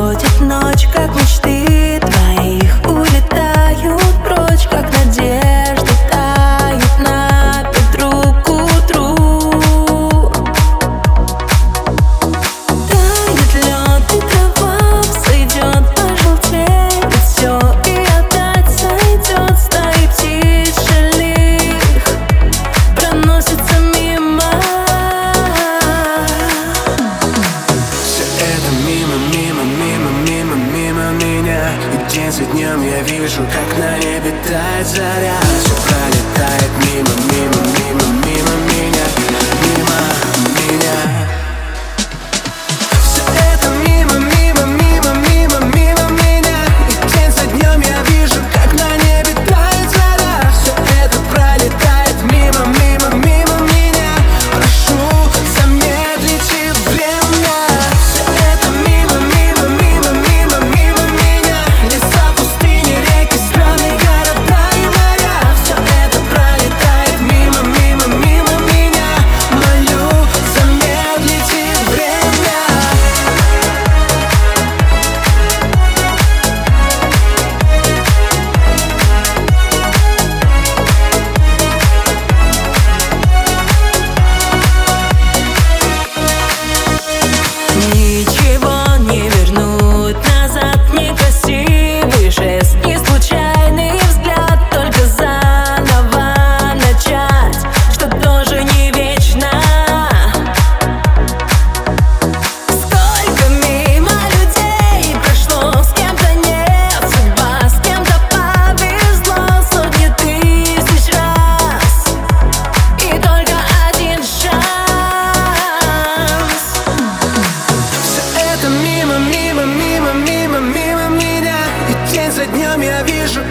Проходит ночь, как мечты. День за днем я вижу, как на небе тает заря. Все пролетает мимо, мимо, мимо, мимо вижу,